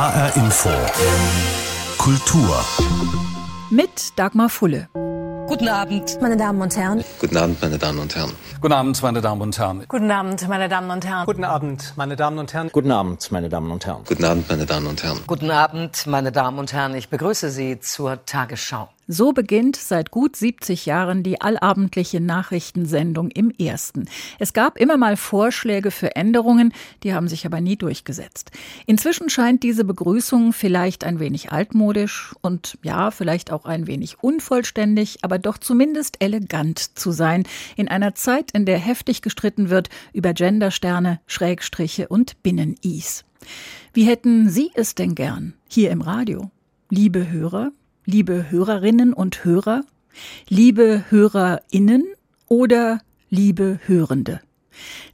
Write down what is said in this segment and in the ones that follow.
HR Info. Kultur. Mit Dagmar Fulle. Guten Abend, meine Damen und Herren. Guten Abend, meine Damen und Herren. Guten Abend, meine Damen und Herren. Guten Abend, meine Damen und Herren. Guten Abend, meine Damen und Herren. Guten Abend, meine Damen und Herren. Guten Abend, meine Damen und Herren. Guten Abend, meine Damen und Herren. Ich begrüße Sie zur Tagesschau. So beginnt seit gut 70 Jahren die allabendliche Nachrichtensendung im Ersten. Es gab immer mal Vorschläge für Änderungen, die haben sich aber nie durchgesetzt. Inzwischen scheint diese Begrüßung vielleicht ein wenig altmodisch und ja, vielleicht auch ein wenig unvollständig, aber doch zumindest elegant zu sein in einer Zeit, in der heftig gestritten wird über Gendersterne, Schrägstriche und Binnen-Is. Wie hätten Sie es denn gern hier im Radio? Liebe Hörer, liebe Hörerinnen und Hörer, liebe Hörerinnen oder liebe Hörende.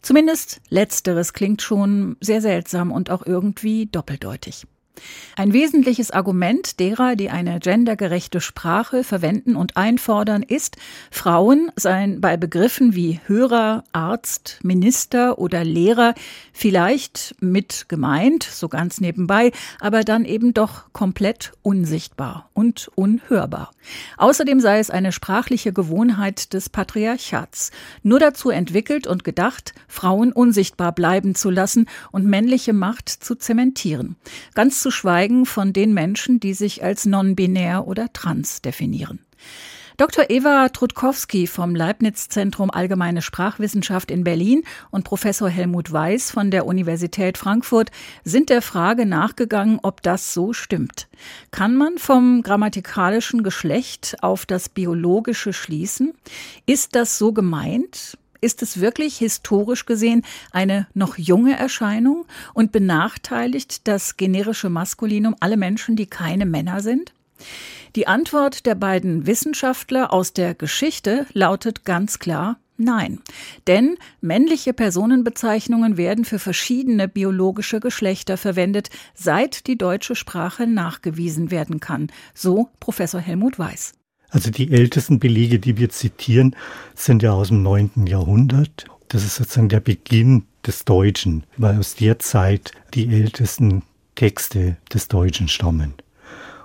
Zumindest letzteres klingt schon sehr seltsam und auch irgendwie doppeldeutig. Ein wesentliches Argument derer, die eine gendergerechte Sprache verwenden und einfordern, ist, Frauen seien bei Begriffen wie Hörer, Arzt, Minister oder Lehrer vielleicht mit gemeint, so ganz nebenbei, aber dann eben doch komplett unsichtbar und unhörbar. Außerdem sei es eine sprachliche Gewohnheit des Patriarchats, nur dazu entwickelt und gedacht, Frauen unsichtbar bleiben zu lassen und männliche Macht zu zementieren. Ganz zu schweigen von den Menschen, die sich als non-binär oder trans definieren. Dr. Eva Trutkowski vom Leibniz-Zentrum Allgemeine Sprachwissenschaft in Berlin und Professor Helmut Weiß von der Universität Frankfurt sind der Frage nachgegangen, ob das so stimmt. Kann man vom grammatikalischen Geschlecht auf das biologische schließen? Ist das so gemeint? Ist es wirklich historisch gesehen eine noch junge Erscheinung und benachteiligt das generische Maskulinum alle Menschen, die keine Männer sind? Die Antwort der beiden Wissenschaftler aus der Geschichte lautet ganz klar Nein, denn männliche Personenbezeichnungen werden für verschiedene biologische Geschlechter verwendet, seit die deutsche Sprache nachgewiesen werden kann, so Professor Helmut Weiß. Also die ältesten Belege, die wir zitieren, sind ja aus dem 9. Jahrhundert. Das ist sozusagen der Beginn des Deutschen, weil aus der Zeit die ältesten Texte des Deutschen stammen.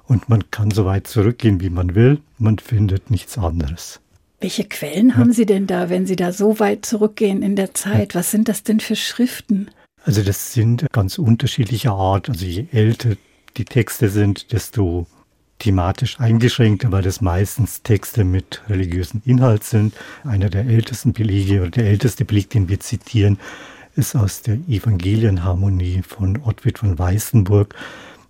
Und man kann so weit zurückgehen, wie man will, man findet nichts anderes. Welche Quellen haben Sie denn da, wenn Sie da so weit zurückgehen in der Zeit? Was sind das denn für Schriften? Also das sind ganz unterschiedliche Art. Also je älter die Texte sind, desto thematisch eingeschränkt, weil das meistens Texte mit religiösem Inhalt sind. Einer der ältesten Belege oder der älteste Beleg, den wir zitieren, ist aus der Evangelienharmonie von Ottwit von Weißenburg.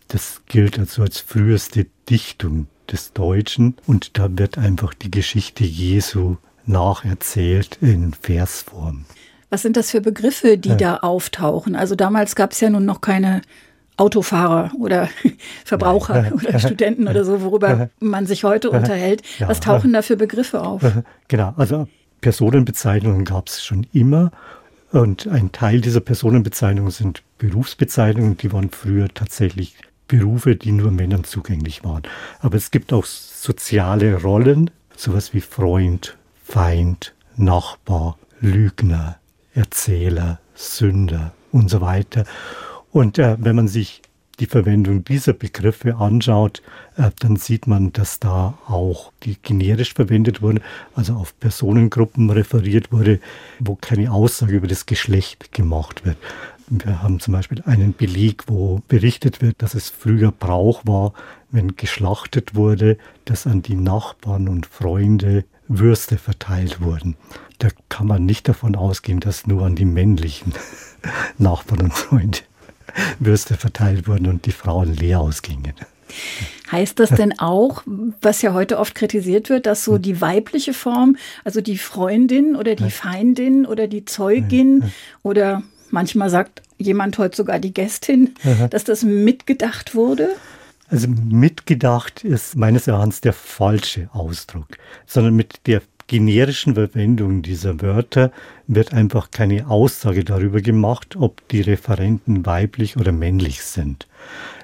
Das gilt also als früheste Dichtung des Deutschen und da wird einfach die Geschichte Jesu nacherzählt in Versform. Was sind das für Begriffe, die ja. da auftauchen? Also damals gab es ja nun noch keine Autofahrer oder Verbraucher ja, oder Studenten oder so, worüber man sich heute unterhält. Was tauchen da für Begriffe auf? Genau, also Personenbezeichnungen gab es schon immer. Und ein Teil dieser Personenbezeichnungen sind Berufsbezeichnungen, die waren früher tatsächlich Berufe, die nur Männern zugänglich waren. Aber es gibt auch soziale Rollen, sowas wie Freund, Feind, Nachbar, Lügner, Erzähler, Sünder und so weiter. Und äh, wenn man sich die Verwendung dieser Begriffe anschaut, äh, dann sieht man, dass da auch die generisch verwendet wurden, also auf Personengruppen referiert wurde, wo keine Aussage über das Geschlecht gemacht wird. Wir haben zum Beispiel einen Beleg, wo berichtet wird, dass es früher Brauch war, wenn geschlachtet wurde, dass an die Nachbarn und Freunde Würste verteilt wurden. Da kann man nicht davon ausgehen, dass nur an die männlichen Nachbarn und Freunde Würste verteilt wurden und die Frauen leer ausgingen. Heißt das denn auch, was ja heute oft kritisiert wird, dass so die weibliche Form, also die Freundin oder die Feindin oder die Zeugin oder manchmal sagt jemand heute sogar die Gästin, dass das mitgedacht wurde? Also mitgedacht ist meines Erachtens der falsche Ausdruck, sondern mit der generischen Verwendung dieser Wörter wird einfach keine Aussage darüber gemacht, ob die Referenten weiblich oder männlich sind.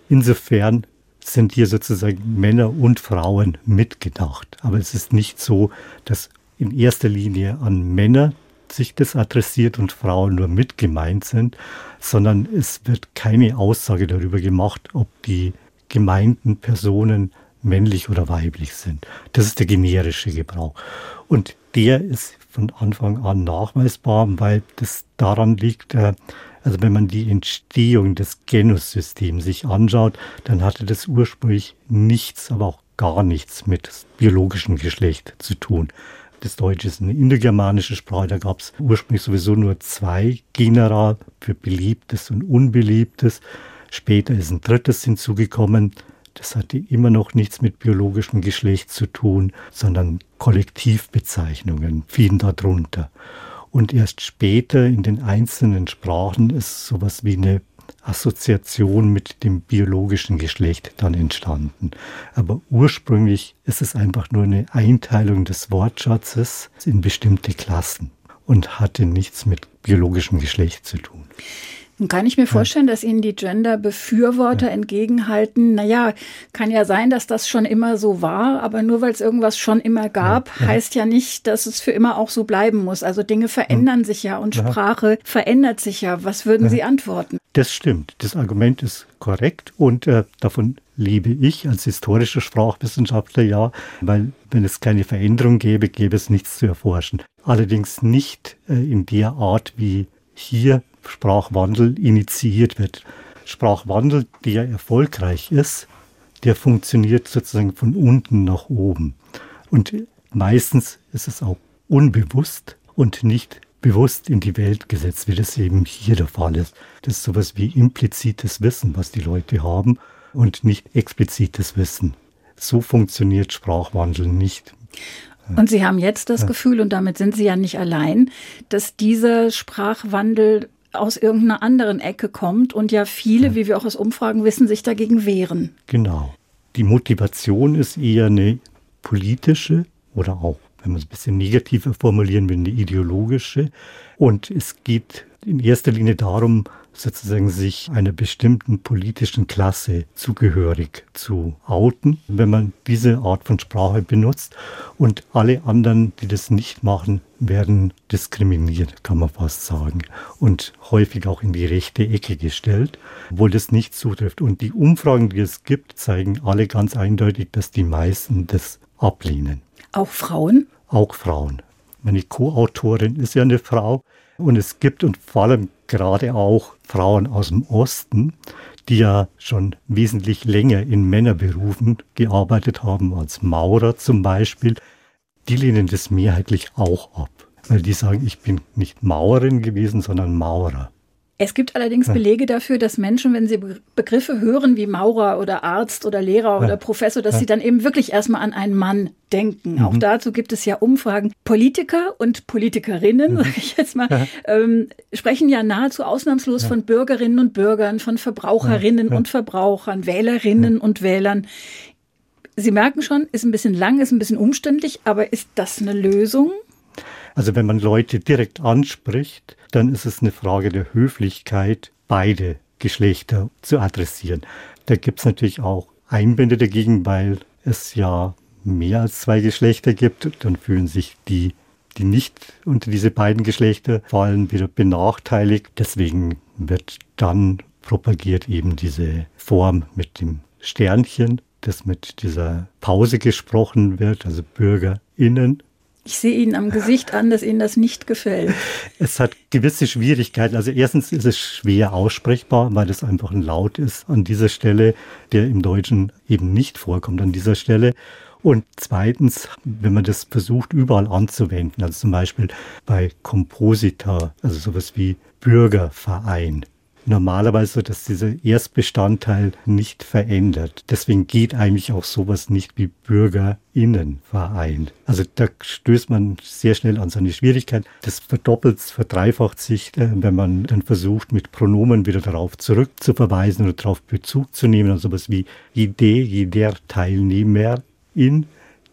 Insofern sind hier sozusagen Männer und Frauen mitgedacht. Aber es ist nicht so, dass in erster Linie an Männer sich das adressiert und Frauen nur mit gemeint sind, sondern es wird keine Aussage darüber gemacht, ob die gemeinten Personen männlich oder weiblich sind. Das ist der generische Gebrauch. Und der ist von Anfang an nachweisbar, weil das daran liegt, äh, also wenn man die Entstehung des Genussystems sich anschaut, dann hatte das ursprünglich nichts, aber auch gar nichts mit biologischem Geschlecht zu tun. Das Deutsche ist eine indogermanische Sprache, da gab es ursprünglich sowieso nur zwei Genera für beliebtes und unbeliebtes. Später ist ein drittes hinzugekommen. Das hatte immer noch nichts mit biologischem Geschlecht zu tun, sondern Kollektivbezeichnungen fielen darunter. Und erst später in den einzelnen Sprachen ist sowas wie eine Assoziation mit dem biologischen Geschlecht dann entstanden. Aber ursprünglich ist es einfach nur eine Einteilung des Wortschatzes in bestimmte Klassen und hatte nichts mit biologischem Geschlecht zu tun. Nun kann ich mir vorstellen, dass Ihnen die Gender-Befürworter ja. entgegenhalten, naja, kann ja sein, dass das schon immer so war, aber nur weil es irgendwas schon immer gab, ja. heißt ja nicht, dass es für immer auch so bleiben muss. Also Dinge verändern sich ja und Sprache verändert sich ja. Was würden Sie antworten? Das stimmt. Das Argument ist korrekt und äh, davon liebe ich als historischer Sprachwissenschaftler ja, weil wenn es keine Veränderung gäbe, gäbe es nichts zu erforschen. Allerdings nicht äh, in der Art, wie hier Sprachwandel initiiert wird. Sprachwandel, der erfolgreich ist, der funktioniert sozusagen von unten nach oben. Und meistens ist es auch unbewusst und nicht bewusst in die Welt gesetzt, wie das eben hier der Fall ist. Das ist sowas wie implizites Wissen, was die Leute haben und nicht explizites Wissen. So funktioniert Sprachwandel nicht. Und Sie haben jetzt das Gefühl, und damit sind Sie ja nicht allein, dass dieser Sprachwandel aus irgendeiner anderen Ecke kommt und ja viele, wie wir auch aus Umfragen wissen, sich dagegen wehren. Genau. Die Motivation ist eher eine politische oder auch, wenn man es ein bisschen negativer formulieren will, eine ideologische. Und es geht in erster Linie darum, sozusagen sich einer bestimmten politischen Klasse zugehörig zu outen, wenn man diese Art von Sprache benutzt. Und alle anderen, die das nicht machen, werden diskriminiert, kann man fast sagen. Und häufig auch in die rechte Ecke gestellt, obwohl das nicht zutrifft. Und die Umfragen, die es gibt, zeigen alle ganz eindeutig, dass die meisten das ablehnen. Auch Frauen? Auch Frauen. Meine Co-Autorin ist ja eine Frau. Und es gibt und vor allem gerade auch Frauen aus dem Osten, die ja schon wesentlich länger in Männerberufen gearbeitet haben, als Maurer zum Beispiel, die lehnen das mehrheitlich auch ab, weil die sagen, ich bin nicht Maurerin gewesen, sondern Maurer. Es gibt allerdings Belege dafür, dass Menschen, wenn sie Begriffe hören wie Maurer oder Arzt oder Lehrer oder Professor, dass sie dann eben wirklich erstmal an einen Mann denken. Mhm. Auch dazu gibt es ja Umfragen. Politiker und Politikerinnen, mhm. sage ich jetzt mal, ähm, sprechen ja nahezu ausnahmslos von Bürgerinnen und Bürgern, von Verbraucherinnen und Verbrauchern, Wählerinnen und Wählern. Sie merken schon, ist ein bisschen lang, ist ein bisschen umständlich, aber ist das eine Lösung? Also wenn man Leute direkt anspricht, dann ist es eine Frage der Höflichkeit, beide Geschlechter zu adressieren. Da gibt es natürlich auch Einwände dagegen, weil es ja mehr als zwei Geschlechter gibt. Dann fühlen sich die, die nicht unter diese beiden Geschlechter fallen, wieder benachteiligt. Deswegen wird dann propagiert eben diese Form mit dem Sternchen, das mit dieser Pause gesprochen wird, also BürgerInnen ich sehe Ihnen am Gesicht an, dass Ihnen das nicht gefällt. Es hat gewisse Schwierigkeiten. Also erstens ist es schwer aussprechbar, weil es einfach ein Laut ist an dieser Stelle, der im Deutschen eben nicht vorkommt an dieser Stelle. Und zweitens, wenn man das versucht, überall anzuwenden, also zum Beispiel bei Komposita, also sowas wie Bürgerverein, normalerweise so, dass dieser Erstbestandteil nicht verändert. Deswegen geht eigentlich auch sowas nicht wie Bürgerinnenverein. Also da stößt man sehr schnell an seine Schwierigkeit. Das verdoppelt, verdreifacht sich, äh, wenn man dann versucht, mit Pronomen wieder darauf zurückzuverweisen oder darauf Bezug zu nehmen. Also sowas wie Idee, jeder Teilnehmer in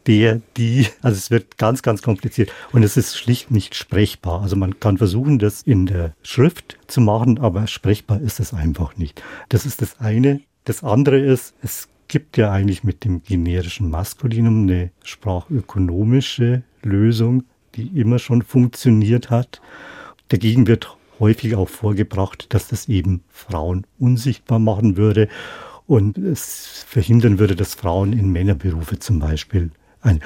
der, die, also es wird ganz, ganz kompliziert und es ist schlicht nicht sprechbar. Also man kann versuchen, das in der Schrift zu machen, aber sprechbar ist es einfach nicht. Das ist das eine. Das andere ist, es gibt ja eigentlich mit dem generischen Maskulinum eine sprachökonomische Lösung. die immer schon funktioniert hat. Dagegen wird häufig auch vorgebracht, dass das eben Frauen unsichtbar machen würde und es verhindern würde, dass Frauen in Männerberufe zum Beispiel ein.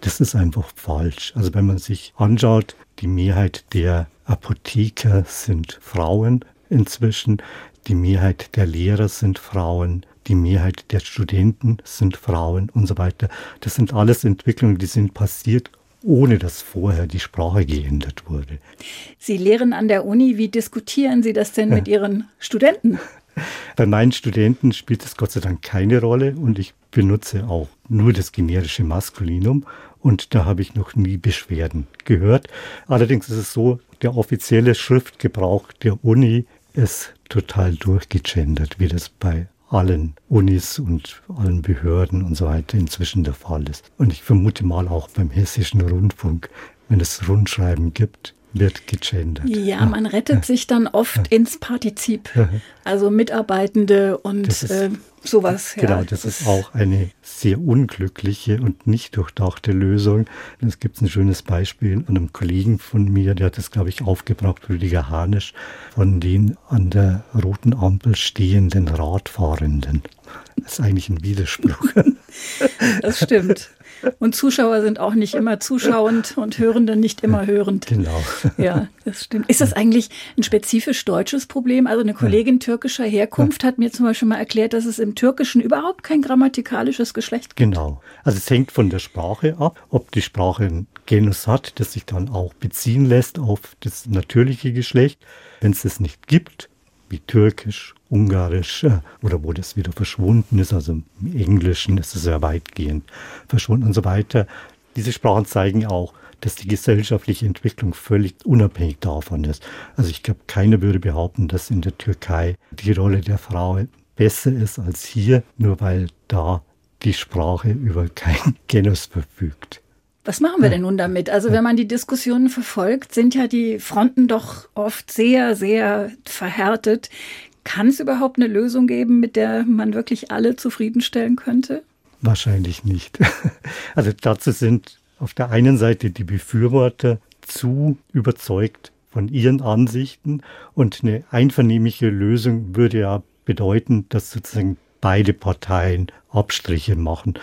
Das ist einfach falsch. Also wenn man sich anschaut, die Mehrheit der Apotheker sind Frauen inzwischen, die Mehrheit der Lehrer sind Frauen, die Mehrheit der Studenten sind Frauen und so weiter. Das sind alles Entwicklungen, die sind passiert, ohne dass vorher die Sprache geändert wurde. Sie lehren an der Uni. Wie diskutieren Sie das denn mit Ihren Studenten? Bei meinen Studenten spielt es Gott sei Dank keine Rolle und ich benutze auch nur das generische Maskulinum und da habe ich noch nie Beschwerden gehört. Allerdings ist es so, der offizielle Schriftgebrauch der Uni ist total durchgegendert, wie das bei allen Unis und allen Behörden und so weiter inzwischen der Fall ist. Und ich vermute mal auch beim hessischen Rundfunk, wenn es Rundschreiben gibt, wird gegendert. Ja, man rettet sich dann oft ins Partizip. Also Mitarbeitende und ist, äh, sowas. Genau, ja. das ist auch eine sehr unglückliche und nicht durchdachte Lösung. Es gibt ein schönes Beispiel an einem Kollegen von mir, der hat das, glaube ich, aufgebracht, Rüdiger Hanisch, von den an der roten Ampel stehenden Radfahrenden. Das ist eigentlich ein Widerspruch. Das stimmt. Und Zuschauer sind auch nicht immer zuschauend und Hörende nicht immer hörend. Genau. Ja, das stimmt. Ist das eigentlich ein spezifisch deutsches Problem? Also eine Kollegin türkischer Herkunft hat mir zum Beispiel mal erklärt, dass es im Türkischen überhaupt kein grammatikalisches Geschlecht gibt. Genau. Also es hängt von der Sprache ab, ob die Sprache ein Genus hat, das sich dann auch beziehen lässt auf das natürliche Geschlecht. Wenn es das nicht gibt, wie Türkisch, Ungarisch äh, oder wo das wieder verschwunden ist, also im Englischen ist es sehr weitgehend verschwunden und so weiter. Diese Sprachen zeigen auch, dass die gesellschaftliche Entwicklung völlig unabhängig davon ist. Also ich glaube, keiner würde behaupten, dass in der Türkei die Rolle der Frau besser ist als hier, nur weil da die Sprache über kein Genus verfügt. Was machen wir denn nun damit? Also wenn man die Diskussionen verfolgt, sind ja die Fronten doch oft sehr, sehr verhärtet. Kann es überhaupt eine Lösung geben, mit der man wirklich alle zufriedenstellen könnte? Wahrscheinlich nicht. Also dazu sind auf der einen Seite die Befürworter zu überzeugt von ihren Ansichten und eine einvernehmliche Lösung würde ja bedeuten, dass sozusagen beide Parteien Abstriche machen.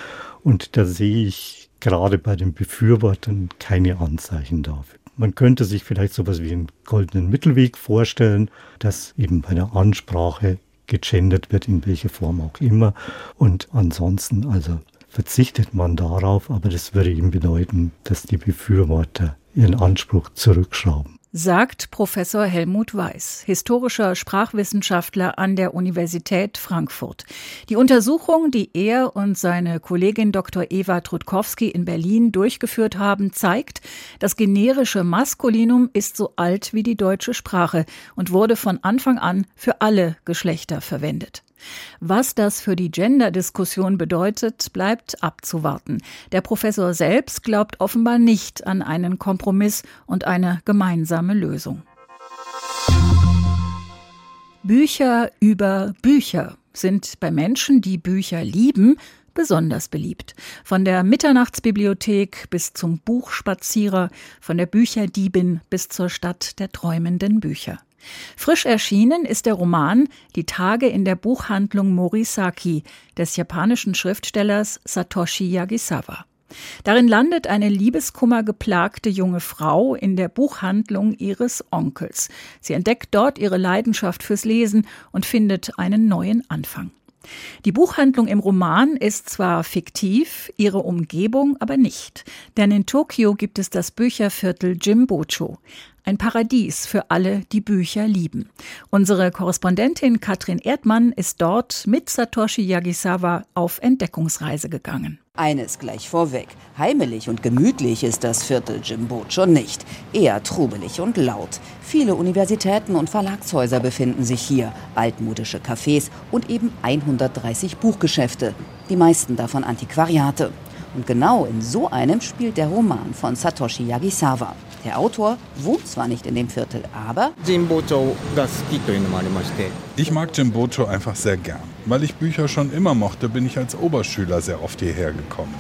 Und da sehe ich gerade bei den Befürwortern keine Anzeichen dafür. Man könnte sich vielleicht so etwas wie einen goldenen Mittelweg vorstellen, dass eben bei der Ansprache gegendert wird, in welcher Form auch immer. Und ansonsten, also verzichtet man darauf, aber das würde eben bedeuten, dass die Befürworter ihren Anspruch zurückschrauben sagt Professor Helmut Weiß, historischer Sprachwissenschaftler an der Universität Frankfurt. Die Untersuchung, die er und seine Kollegin Dr. Eva Trudkowski in Berlin durchgeführt haben, zeigt, das generische Maskulinum ist so alt wie die deutsche Sprache und wurde von Anfang an für alle Geschlechter verwendet. Was das für die Gender-Diskussion bedeutet, bleibt abzuwarten. Der Professor selbst glaubt offenbar nicht an einen Kompromiss und eine gemeinsame Lösung. Bücher über Bücher sind bei Menschen, die Bücher lieben, besonders beliebt. Von der Mitternachtsbibliothek bis zum Buchspazierer, von der Bücherdiebin bis zur Stadt der träumenden Bücher. Frisch erschienen ist der Roman Die Tage in der Buchhandlung Morisaki des japanischen Schriftstellers Satoshi Yagisawa. Darin landet eine liebeskummergeplagte junge Frau in der Buchhandlung ihres Onkels. Sie entdeckt dort ihre Leidenschaft fürs Lesen und findet einen neuen Anfang. Die Buchhandlung im Roman ist zwar fiktiv, ihre Umgebung aber nicht. Denn in Tokio gibt es das Bücherviertel Jimbocho. Ein Paradies für alle, die Bücher lieben. Unsere Korrespondentin Katrin Erdmann ist dort mit Satoshi Yagisawa auf Entdeckungsreise gegangen. Eines gleich vorweg. Heimelig und gemütlich ist das Viertel Jimbocho nicht. Eher trubelig und laut. Viele Universitäten und Verlagshäuser befinden sich hier, altmodische Cafés und eben 130 Buchgeschäfte. Die meisten davon Antiquariate. Und genau in so einem spielt der Roman von Satoshi Yagisawa. Der Autor wohnt zwar nicht in dem Viertel, aber ich mag Jimbocho einfach sehr gern. Weil ich Bücher schon immer mochte, bin ich als Oberschüler sehr oft hierher gekommen.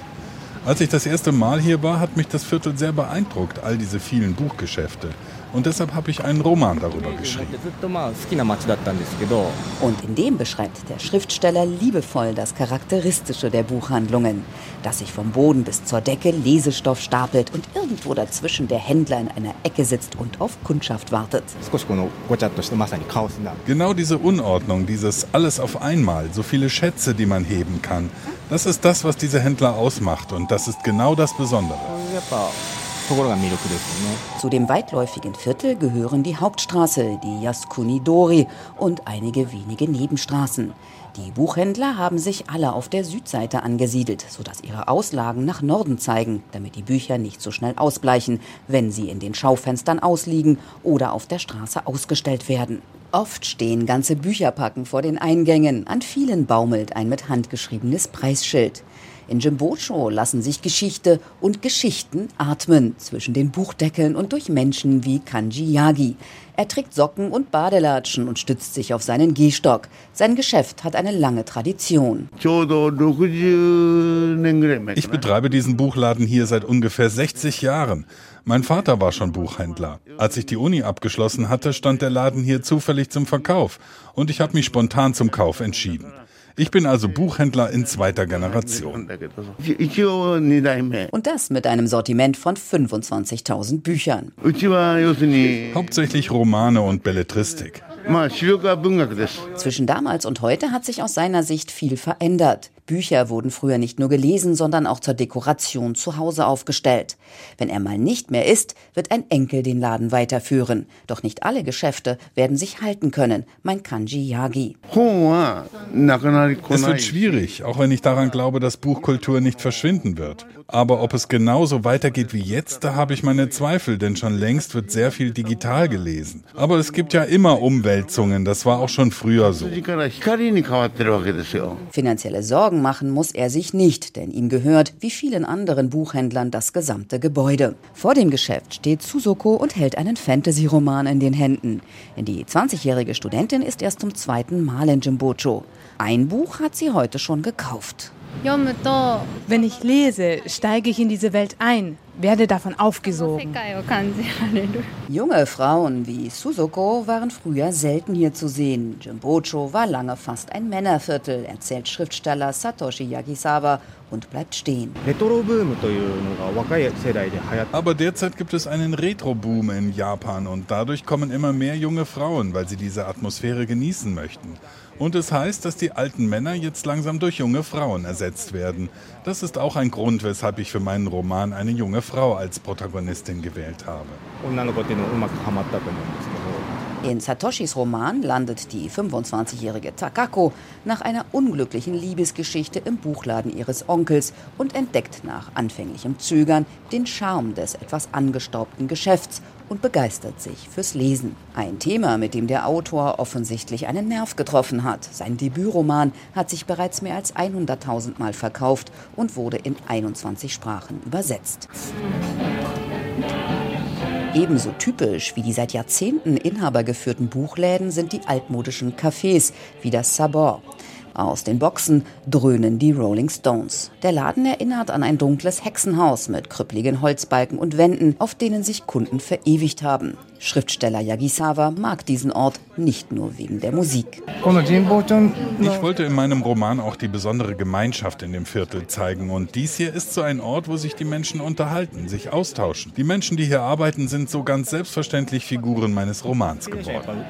Als ich das erste Mal hier war, hat mich das Viertel sehr beeindruckt, all diese vielen Buchgeschäfte. Und deshalb habe ich einen Roman darüber geschrieben. Und in dem beschreibt der Schriftsteller liebevoll das Charakteristische der Buchhandlungen. Dass sich vom Boden bis zur Decke Lesestoff stapelt und irgendwo dazwischen der Händler in einer Ecke sitzt und auf Kundschaft wartet. Genau diese Unordnung, dieses alles auf einmal, so viele Schätze, die man heben kann, das ist das, was diese Händler ausmacht und das ist genau das Besondere. Zu dem weitläufigen Viertel gehören die Hauptstraße, die Yasukuni Dori und einige wenige Nebenstraßen. Die Buchhändler haben sich alle auf der Südseite angesiedelt, sodass ihre Auslagen nach Norden zeigen, damit die Bücher nicht so schnell ausbleichen, wenn sie in den Schaufenstern ausliegen oder auf der Straße ausgestellt werden. Oft stehen ganze Bücherpacken vor den Eingängen, an vielen baumelt ein mit Hand geschriebenes Preisschild. In Jimbocho lassen sich Geschichte und Geschichten atmen zwischen den Buchdeckeln und durch Menschen wie Kanji Yagi. Er trägt Socken und Badelatschen und stützt sich auf seinen Gehstock. Sein Geschäft hat eine lange Tradition. Ich betreibe diesen Buchladen hier seit ungefähr 60 Jahren. Mein Vater war schon Buchhändler. Als ich die Uni abgeschlossen hatte, stand der Laden hier zufällig zum Verkauf und ich habe mich spontan zum Kauf entschieden. Ich bin also Buchhändler in zweiter Generation. Und das mit einem Sortiment von 25.000 Büchern. Hauptsächlich Romane und Belletristik. Zwischen damals und heute hat sich aus seiner Sicht viel verändert. Bücher wurden früher nicht nur gelesen, sondern auch zur Dekoration zu Hause aufgestellt. Wenn er mal nicht mehr ist, wird ein Enkel den Laden weiterführen. Doch nicht alle Geschäfte werden sich halten können, mein Kanji Yagi. Es wird schwierig, auch wenn ich daran glaube, dass Buchkultur nicht verschwinden wird. Aber ob es genauso weitergeht wie jetzt, da habe ich meine Zweifel, denn schon längst wird sehr viel digital gelesen. Aber es gibt ja immer Umwälzungen, das war auch schon früher so. Finanzielle Sorgen machen muss er sich nicht, denn ihm gehört, wie vielen anderen Buchhändlern, das gesamte Gebäude. Vor dem Geschäft steht Susoko und hält einen Fantasy-Roman in den Händen. Die 20-jährige Studentin ist erst zum zweiten Mal in Jimbocho. Ein Buch hat sie heute schon gekauft. Wenn ich lese, steige ich in diese Welt ein, werde davon aufgesogen. Junge Frauen wie Susoko waren früher selten hier zu sehen. Jimbocho war lange fast ein Männerviertel, erzählt Schriftsteller Satoshi Yagisawa und bleibt stehen. Aber derzeit gibt es einen Retro-Boom in Japan und dadurch kommen immer mehr junge Frauen, weil sie diese Atmosphäre genießen möchten. Und es heißt, dass die alten Männer jetzt langsam durch junge Frauen ersetzt werden. Das ist auch ein Grund, weshalb ich für meinen Roman eine junge Frau als Protagonistin gewählt habe. In Satoshis Roman landet die 25-jährige Takako nach einer unglücklichen Liebesgeschichte im Buchladen ihres Onkels und entdeckt nach anfänglichem Zögern den Charme des etwas angestaubten Geschäfts und begeistert sich fürs Lesen. Ein Thema, mit dem der Autor offensichtlich einen Nerv getroffen hat. Sein Debütroman hat sich bereits mehr als 100.000 Mal verkauft und wurde in 21 Sprachen übersetzt. Ebenso typisch wie die seit Jahrzehnten inhabergeführten Buchläden sind die altmodischen Cafés wie das Sabor. Aus den Boxen dröhnen die Rolling Stones. Der Laden erinnert an ein dunkles Hexenhaus mit krüppligen Holzbalken und Wänden, auf denen sich Kunden verewigt haben. Schriftsteller Yagisawa mag diesen Ort nicht nur wegen der Musik. Ich wollte in meinem Roman auch die besondere Gemeinschaft in dem Viertel zeigen. Und dies hier ist so ein Ort, wo sich die Menschen unterhalten, sich austauschen. Die Menschen, die hier arbeiten, sind so ganz selbstverständlich Figuren meines Romans geworden.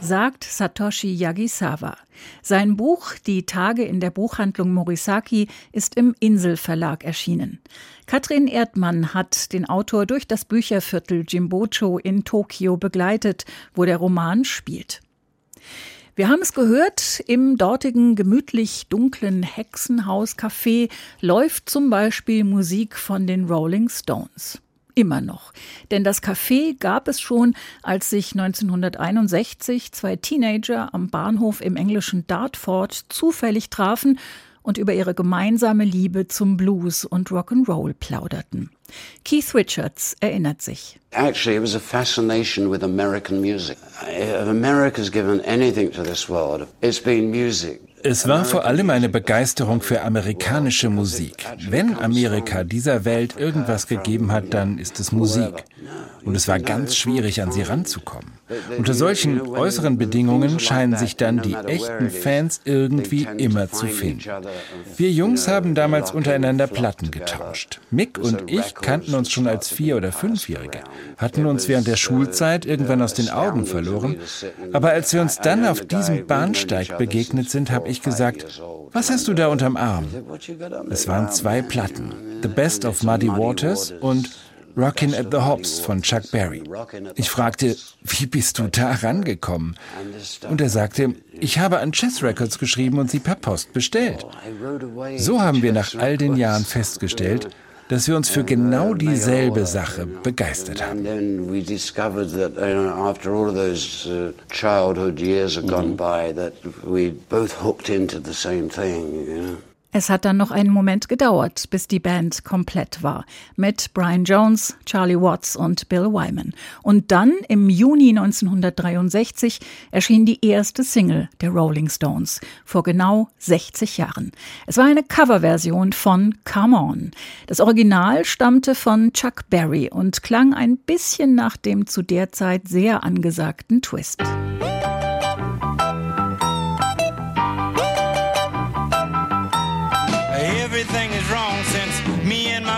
Sagt Satoshi Yagisawa. Sein Buch Die Tage in der Buchhandlung Morisaki ist im Inselverlag erschienen. Katrin Erdmann hat den Autor durch das Bücherviertel Jimbocho in Tokio begleitet, wo der Roman spielt. Wir haben es gehört, im dortigen gemütlich dunklen Hexenhaus-Café läuft zum Beispiel Musik von den Rolling Stones. Immer noch. Denn das Café gab es schon, als sich 1961 zwei Teenager am Bahnhof im englischen Dartford zufällig trafen und über ihre gemeinsame Liebe zum Blues und Rock'n'Roll plauderten. Keith Richards erinnert sich. Actually, it was a fascination with American music. If America's given anything to this world, it's been music. Es war vor allem eine Begeisterung für amerikanische Musik. Wenn Amerika dieser Welt irgendwas gegeben hat, dann ist es Musik. Und es war ganz schwierig, an sie ranzukommen. Unter solchen äußeren Bedingungen scheinen sich dann die echten Fans irgendwie immer zu finden. Wir Jungs haben damals untereinander Platten getauscht. Mick und ich kannten uns schon als Vier- oder Fünfjährige, hatten uns während der Schulzeit irgendwann aus den Augen verloren. Aber als wir uns dann auf diesem Bahnsteig begegnet sind, habe ich gesagt, was hast du da unterm Arm? Es waren zwei Platten, The Best of Muddy Waters und Rockin' at the Hops von Chuck Berry. Ich fragte, wie bist du da rangekommen? Und er sagte, ich habe an Chess Records geschrieben und sie per Post bestellt. So haben wir nach all den Jahren festgestellt, dass wir uns für genau dieselbe Sache begeistert haben. Es hat dann noch einen Moment gedauert, bis die Band komplett war. Mit Brian Jones, Charlie Watts und Bill Wyman. Und dann, im Juni 1963, erschien die erste Single der Rolling Stones. Vor genau 60 Jahren. Es war eine Coverversion von Come On. Das Original stammte von Chuck Berry und klang ein bisschen nach dem zu der Zeit sehr angesagten Twist.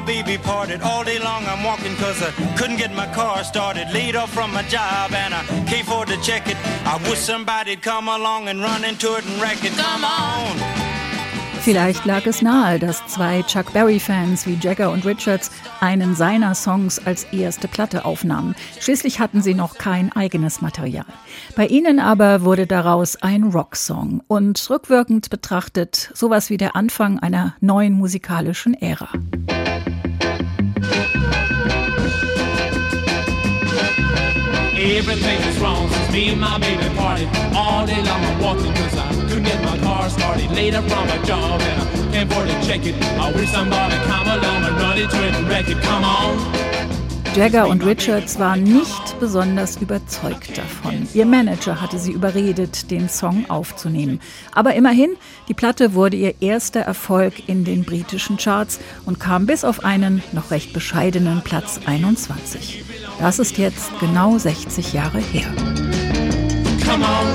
Baby parted. All day long I'm walking cause I couldn't get my car started. Laid off from my job and I can't afford to check it. I wish somebody'd come along and run into it and wreck it. Come on! Vielleicht lag es nahe, dass zwei Chuck Berry-Fans wie Jagger und Richards einen seiner Songs als erste Platte aufnahmen. Schließlich hatten sie noch kein eigenes Material. Bei ihnen aber wurde daraus ein Rocksong und rückwirkend betrachtet sowas wie der Anfang einer neuen musikalischen Ära. Everything is wrong since me and my baby parted. All day long I'm walking cause I couldn't get my car started. Later from my job and I can't afford to check it. I wish somebody come along and run into it and wreck it. Come on. Jagger und Richards waren nicht besonders überzeugt davon. Ihr Manager hatte sie überredet, den Song aufzunehmen. Aber immerhin, die Platte wurde ihr erster Erfolg in den britischen Charts und kam bis auf einen noch recht bescheidenen Platz 21. Das ist jetzt genau 60 Jahre her. Come on.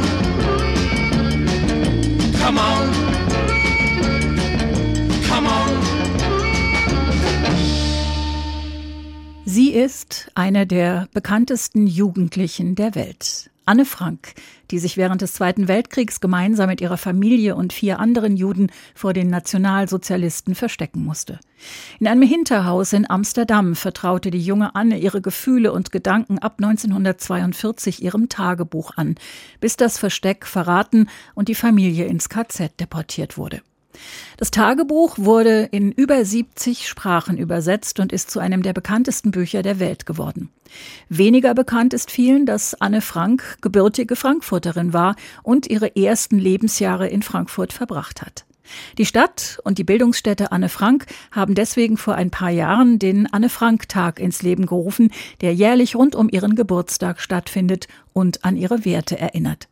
Come on. Come on. Sie ist eine der bekanntesten Jugendlichen der Welt. Anne Frank, die sich während des Zweiten Weltkriegs gemeinsam mit ihrer Familie und vier anderen Juden vor den Nationalsozialisten verstecken musste. In einem Hinterhaus in Amsterdam vertraute die junge Anne ihre Gefühle und Gedanken ab 1942 ihrem Tagebuch an, bis das Versteck verraten und die Familie ins KZ deportiert wurde. Das Tagebuch wurde in über 70 Sprachen übersetzt und ist zu einem der bekanntesten Bücher der Welt geworden. Weniger bekannt ist vielen, dass Anne Frank gebürtige Frankfurterin war und ihre ersten Lebensjahre in Frankfurt verbracht hat. Die Stadt und die Bildungsstätte Anne Frank haben deswegen vor ein paar Jahren den Anne Frank Tag ins Leben gerufen, der jährlich rund um ihren Geburtstag stattfindet und an ihre Werte erinnert.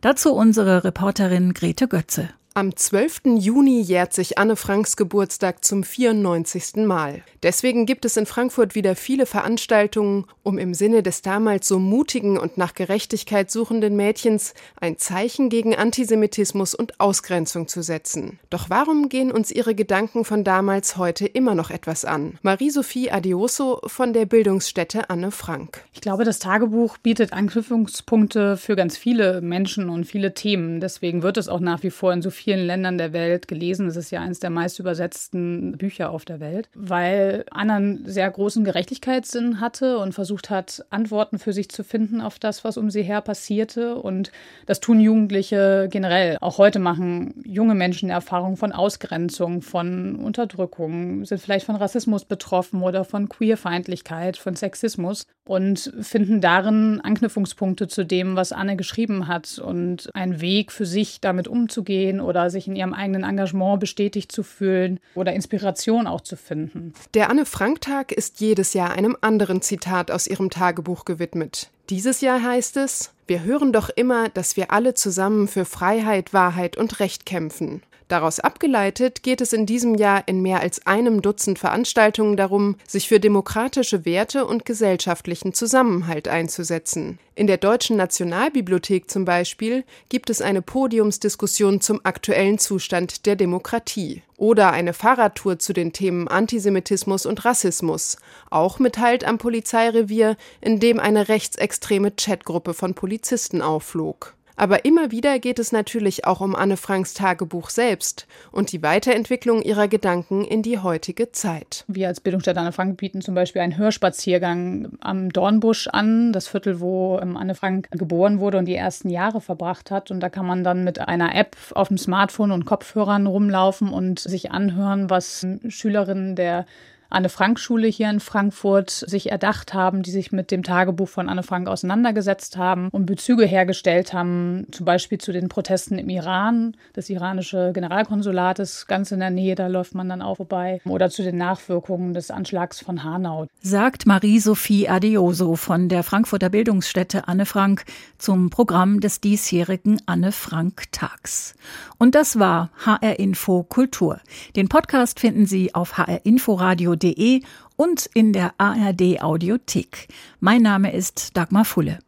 Dazu unsere Reporterin Grete Götze. Am 12. Juni jährt sich Anne Franks Geburtstag zum 94. Mal. Deswegen gibt es in Frankfurt wieder viele Veranstaltungen, um im Sinne des damals so mutigen und nach Gerechtigkeit suchenden Mädchens ein Zeichen gegen Antisemitismus und Ausgrenzung zu setzen. Doch warum gehen uns ihre Gedanken von damals heute immer noch etwas an? Marie-Sophie Adioso von der Bildungsstätte Anne Frank. Ich glaube, das Tagebuch bietet Anknüpfungspunkte für ganz viele Menschen und viele Themen. Deswegen wird es auch nach wie vor in so vielen vielen Ländern der Welt gelesen. Es ist ja eines der meist übersetzten Bücher auf der Welt, weil Anna einen sehr großen Gerechtigkeitssinn hatte und versucht hat, Antworten für sich zu finden auf das, was um sie her passierte. Und das tun Jugendliche generell. Auch heute machen junge Menschen Erfahrungen von Ausgrenzung, von Unterdrückung, sind vielleicht von Rassismus betroffen oder von Queerfeindlichkeit, von Sexismus. Und finden darin Anknüpfungspunkte zu dem, was Anne geschrieben hat und einen Weg für sich damit umzugehen oder sich in ihrem eigenen Engagement bestätigt zu fühlen oder Inspiration auch zu finden. Der Anne Frank Tag ist jedes Jahr einem anderen Zitat aus ihrem Tagebuch gewidmet. Dieses Jahr heißt es, wir hören doch immer, dass wir alle zusammen für Freiheit, Wahrheit und Recht kämpfen. Daraus abgeleitet geht es in diesem Jahr in mehr als einem Dutzend Veranstaltungen darum, sich für demokratische Werte und gesellschaftlichen Zusammenhalt einzusetzen. In der Deutschen Nationalbibliothek zum Beispiel gibt es eine Podiumsdiskussion zum aktuellen Zustand der Demokratie oder eine Fahrradtour zu den Themen Antisemitismus und Rassismus, auch mit Halt am Polizeirevier, in dem eine rechtsextreme Chatgruppe von Polizisten aufflog. Aber immer wieder geht es natürlich auch um Anne Franks Tagebuch selbst und die Weiterentwicklung ihrer Gedanken in die heutige Zeit. Wir als Bildungsstadt Anne Frank bieten zum Beispiel einen Hörspaziergang am Dornbusch an, das Viertel, wo ähm, Anne Frank geboren wurde und die ersten Jahre verbracht hat. Und da kann man dann mit einer App auf dem Smartphone und Kopfhörern rumlaufen und sich anhören, was Schülerinnen der Anne Frank Schule hier in Frankfurt sich erdacht haben, die sich mit dem Tagebuch von Anne Frank auseinandergesetzt haben und Bezüge hergestellt haben, zum Beispiel zu den Protesten im Iran. Das iranische Generalkonsulat ist ganz in der Nähe, da läuft man dann auch vorbei. Oder zu den Nachwirkungen des Anschlags von Hanau. Sagt Marie-Sophie Adioso von der Frankfurter Bildungsstätte Anne Frank zum Programm des diesjährigen Anne Frank Tags. Und das war HR Info Kultur. Den Podcast finden Sie auf hrinforadio radio.de und in der ARD Audiothek. Mein Name ist Dagmar Fulle.